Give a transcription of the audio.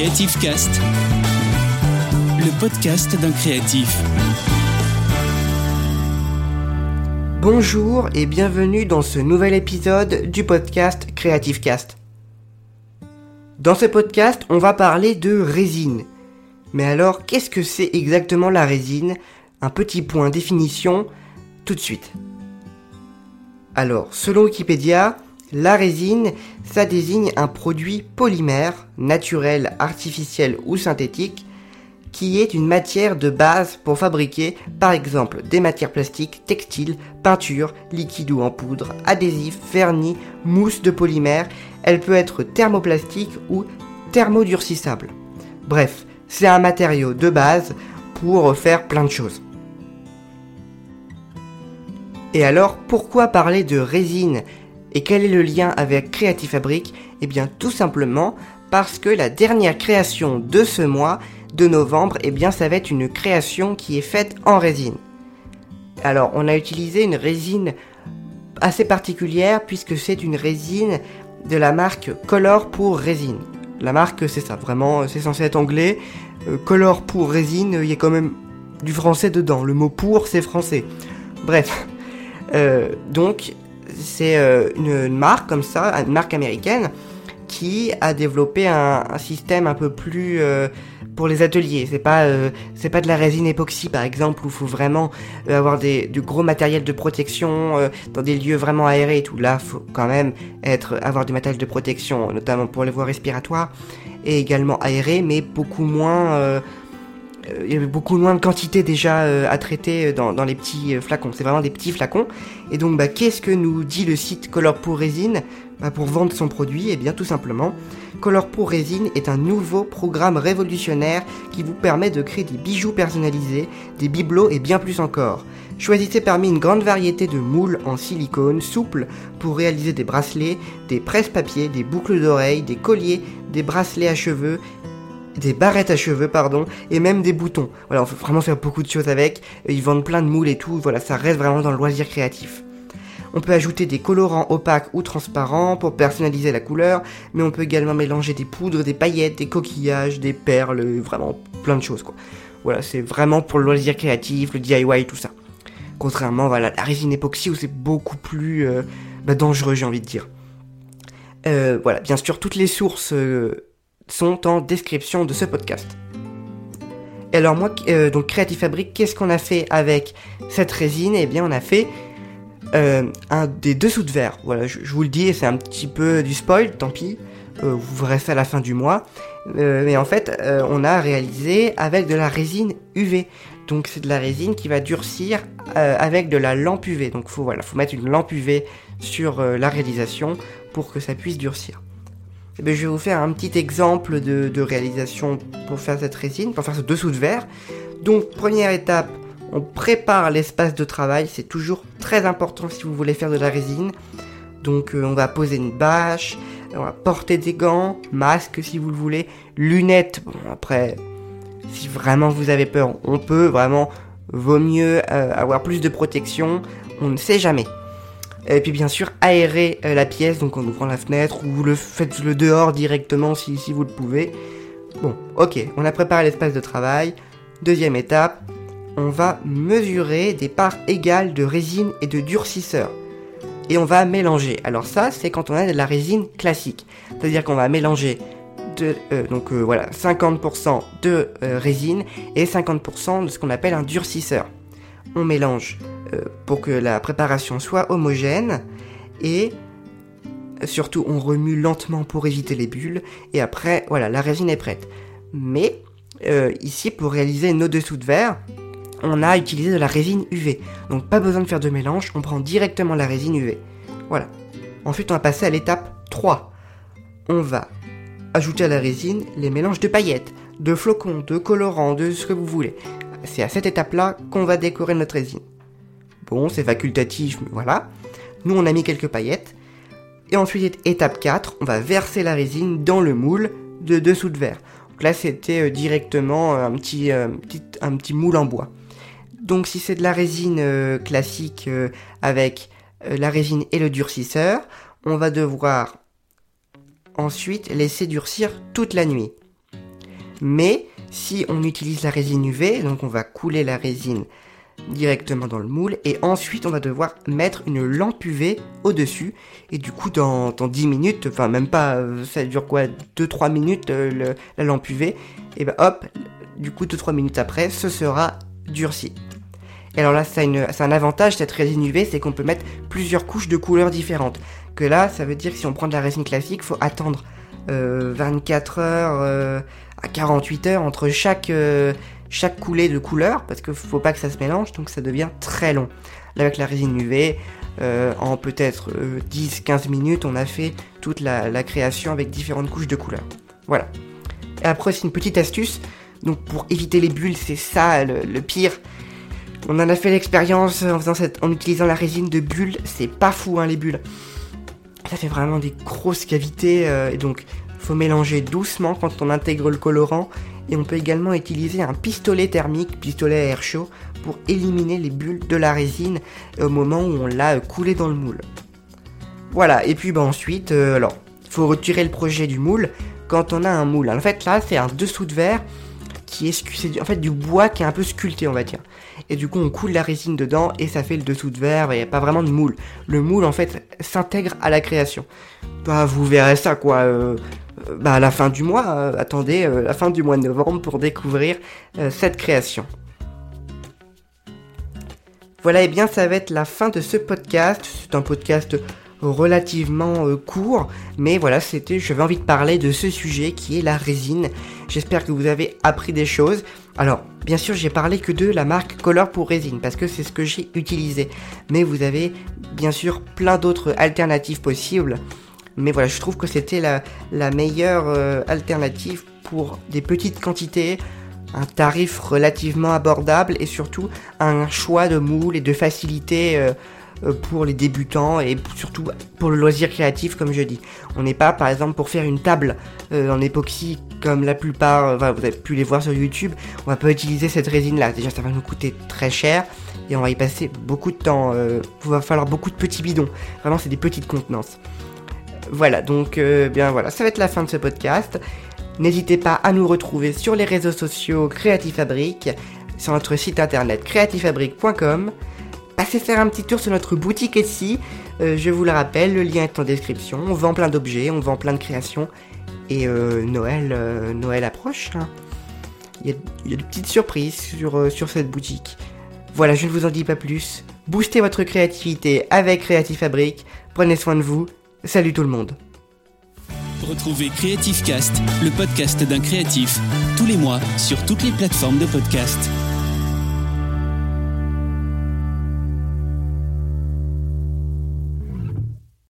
Creative Cast, le podcast d'un créatif. Bonjour et bienvenue dans ce nouvel épisode du podcast Creative Cast. Dans ce podcast, on va parler de résine. Mais alors, qu'est-ce que c'est exactement la résine? Un petit point définition tout de suite. Alors, selon Wikipédia, la résine, ça désigne un produit polymère, naturel, artificiel ou synthétique, qui est une matière de base pour fabriquer, par exemple, des matières plastiques, textiles, peintures, liquides ou en poudre, adhésifs, vernis, mousse de polymère. Elle peut être thermoplastique ou thermodurcissable. Bref, c'est un matériau de base pour faire plein de choses. Et alors, pourquoi parler de résine? Et quel est le lien avec Creative Fabric Eh bien tout simplement parce que la dernière création de ce mois, de novembre, eh bien ça va être une création qui est faite en résine. Alors on a utilisé une résine assez particulière puisque c'est une résine de la marque Color pour résine. La marque c'est ça, vraiment c'est censé être anglais. Euh, Color pour résine, il y a quand même du français dedans. Le mot pour c'est français. Bref. Euh, donc c'est euh, une, marque comme ça, une marque américaine, qui a développé un, système un peu plus euh, pour les ateliers. C'est pas euh, pas de la résine époxy par exemple où faut vraiment avoir des du gros matériel de protection dans des lieux vraiment aérés et tout. Là, faut quand même avoir du matériel de protection, notamment pour les voies respiratoires et également aéré, mais beaucoup moins il y avait beaucoup moins de quantité déjà euh, à traiter euh, dans, les petits flacons. C'est vraiment des petits flacons. Et donc, bah, qu'est-ce que nous dit le site Color pour Résine? Bah, Pour vendre son produit, eh bien tout simplement, Color pour Résine est un nouveau programme révolutionnaire qui vous permet de créer des bijoux personnalisés, des bibelots et bien plus encore. Choisissez parmi une grande variété de moules en silicone souple pour réaliser des bracelets, des presse-papiers, des boucles d'oreilles, des colliers, des bracelets à cheveux des barrettes à cheveux, pardon, et même des boutons. Voilà, on peut vraiment faire beaucoup de choses avec. Ils vendent plein de moules et tout. Voilà, ça reste vraiment dans le loisir créatif. On peut ajouter des colorants opaques ou transparents pour personnaliser la couleur, mais on peut également mélanger des poudres, des paillettes, des coquillages, des perles, vraiment plein de choses quoi. Voilà, c'est vraiment pour le loisir créatif, le DIY, tout ça. Contrairement voilà, à la résine époxy où c'est beaucoup plus euh, bah, dangereux, j'ai envie de dire. Euh, voilà, bien sûr, toutes les sources euh, sont en description de ce podcast. Et alors moi, euh, donc Creative Fabric, qu'est-ce qu'on a fait avec cette résine? Eh bien on a fait euh, un des dessous de verre. Voilà, je, vous le dis, c'est un petit peu du spoil, tant pis. Euh, vous verrez ça à la fin du mois. mais en fait, on a réalisé avec de la résine UV. Donc c'est de la résine qui va durcir avec de la lampe UV. Donc faut faut mettre une lampe UV sur la réalisation pour que ça puisse durcir. Eh ben, je vais vous faire un petit exemple de, réalisation pour faire cette résine, pour faire ce dessous de verre. Donc première étape, on prépare l'espace de travail, c'est toujours très important si vous voulez faire de la résine. Donc euh, on va poser une bâche, on va porter des gants, masque si vous le voulez, lunettes. Bon après, si vraiment vous avez peur, on peut vraiment, vaut mieux euh, avoir plus de protection, on ne sait jamais. Et puis bien sûr aérer euh, la pièce, donc en ouvrant la fenêtre, ou le faites le dehors directement si, si vous le pouvez. Bon, ok, on a préparé l'espace de travail. Deuxième étape, on va mesurer des parts égales de résine et de durcisseur. Et on va mélanger. Alors ça, c'est quand on a de la résine classique. C'est-à-dire qu'on va mélanger de, euh, donc euh, voilà, 50% de résine et 50% de ce qu'on appelle un durcisseur. On mélange pour que la préparation soit homogène et surtout on remue lentement pour éviter les bulles et après voilà la résine est prête. Mais euh, ici pour réaliser nos dessous de verre on a utilisé de la résine UV. Donc pas besoin de faire de mélange, on prend directement la résine UV. Voilà. Ensuite on va passer à l'étape 3. On va ajouter à la résine les mélanges de paillettes, de flocons, de colorants, de ce que vous voulez. C'est à cette étape-là qu'on va décorer notre résine. Bon, c'est facultatif, mais voilà. Nous, on a mis quelques paillettes. Et ensuite, étape 4, on va verser la résine dans le moule de dessous de verre. Donc là, c'était euh, directement euh, euh, un petit moule en bois. Donc si c'est de la résine classique avec la résine et le durcisseur, on va devoir ensuite laisser durcir toute la nuit. Mais si on utilise la résine UV, donc on va couler la résine directement dans le moule et ensuite on va devoir mettre une lampe UV au-dessus et du coup dans, dans 10 minutes, enfin même pas, euh, ça dure quoi 2-3 minutes euh, la lampe UV et ben hop, du coup 2-3 minutes après ce sera durci. Et alors là c'est un avantage cette résine UV c'est qu'on peut mettre plusieurs couches de couleurs différentes. Que là ça veut dire si on prend de la résine classique faut attendre 24 euh, heures à 48 heures entre chaque, chaque coulée de couleur, parce qu'il faut pas que ça se mélange, donc ça devient très long. Là, avec la résine UV, en peut-être 10-15 minutes, on a fait toute la, création avec différentes couches de couleurs. Voilà. Et après, c'est une petite astuce. Donc, pour éviter les bulles, c'est ça le, pire. On en a fait l'expérience en utilisant la résine de bulles. C'est pas fou, hein, les bulles ça fait vraiment des grosses cavités euh, et donc faut mélanger doucement quand on intègre le colorant et on peut également utiliser un pistolet thermique, pistolet à air chaud pour éliminer les bulles de la résine au moment où on l'a coulé dans le moule. Voilà, et puis bah, ensuite, euh, alors, faut retirer le projet du moule quand on a un moule. En fait là c'est un dessous de verre qui est, en fait du bois qui est un peu sculpté on va dire. Et du coup on coule la résine dedans et ça fait le dessous de verre, il n'y a pas vraiment de moule. Le moule en fait s'intègre à la création. Bah vous verrez ça quoi. Euh, bah à la fin du mois, euh, attendez euh, la fin du mois de novembre pour découvrir cette création. Voilà, et bien ça va être la fin de ce podcast. C'est un podcast relativement euh, court, mais voilà, c'était, j'avais envie de parler de ce sujet qui est la résine. J'espère que vous avez appris des choses. Alors, bien sûr, j'ai parlé que de la marque Color pour résine parce que c'est ce que j'ai utilisé, mais vous avez bien sûr plein d'autres alternatives possibles. Mais voilà, je trouve que c'était la, meilleure euh, alternative pour des petites quantités, un tarif relativement abordable et surtout un choix de moule et de facilité euh, pour les débutants et surtout pour le loisir créatif comme je dis. On n'est pas par exemple pour faire une table euh, en époxy comme la plupart, vous avez pu les voir sur YouTube, on va pas utiliser cette résine là. Déjà ça va nous coûter très cher et on va y passer beaucoup de temps. Euh, il va falloir beaucoup de petits bidons. Vraiment c'est des petites contenances. Voilà donc bien voilà, ça va être la fin de ce podcast. N'hésitez pas à nous retrouver sur les réseaux sociaux Creative Fabric, sur notre site internet creativefabric.com Passez faire un petit tour sur notre boutique Etsy. Euh, je vous le rappelle, le lien est en description. On vend plein d'objets, on vend plein de créations. Et euh, Noël, euh, Noël approche. Hein. Il, y a, des petites surprises sur, sur cette boutique. Voilà, je ne vous en dis pas plus. Boostez votre créativité avec Creative Fabric. Prenez soin de vous. Salut tout le monde. Retrouvez Creative Cast, le podcast d'un créatif, tous les mois sur toutes les plateformes de podcast.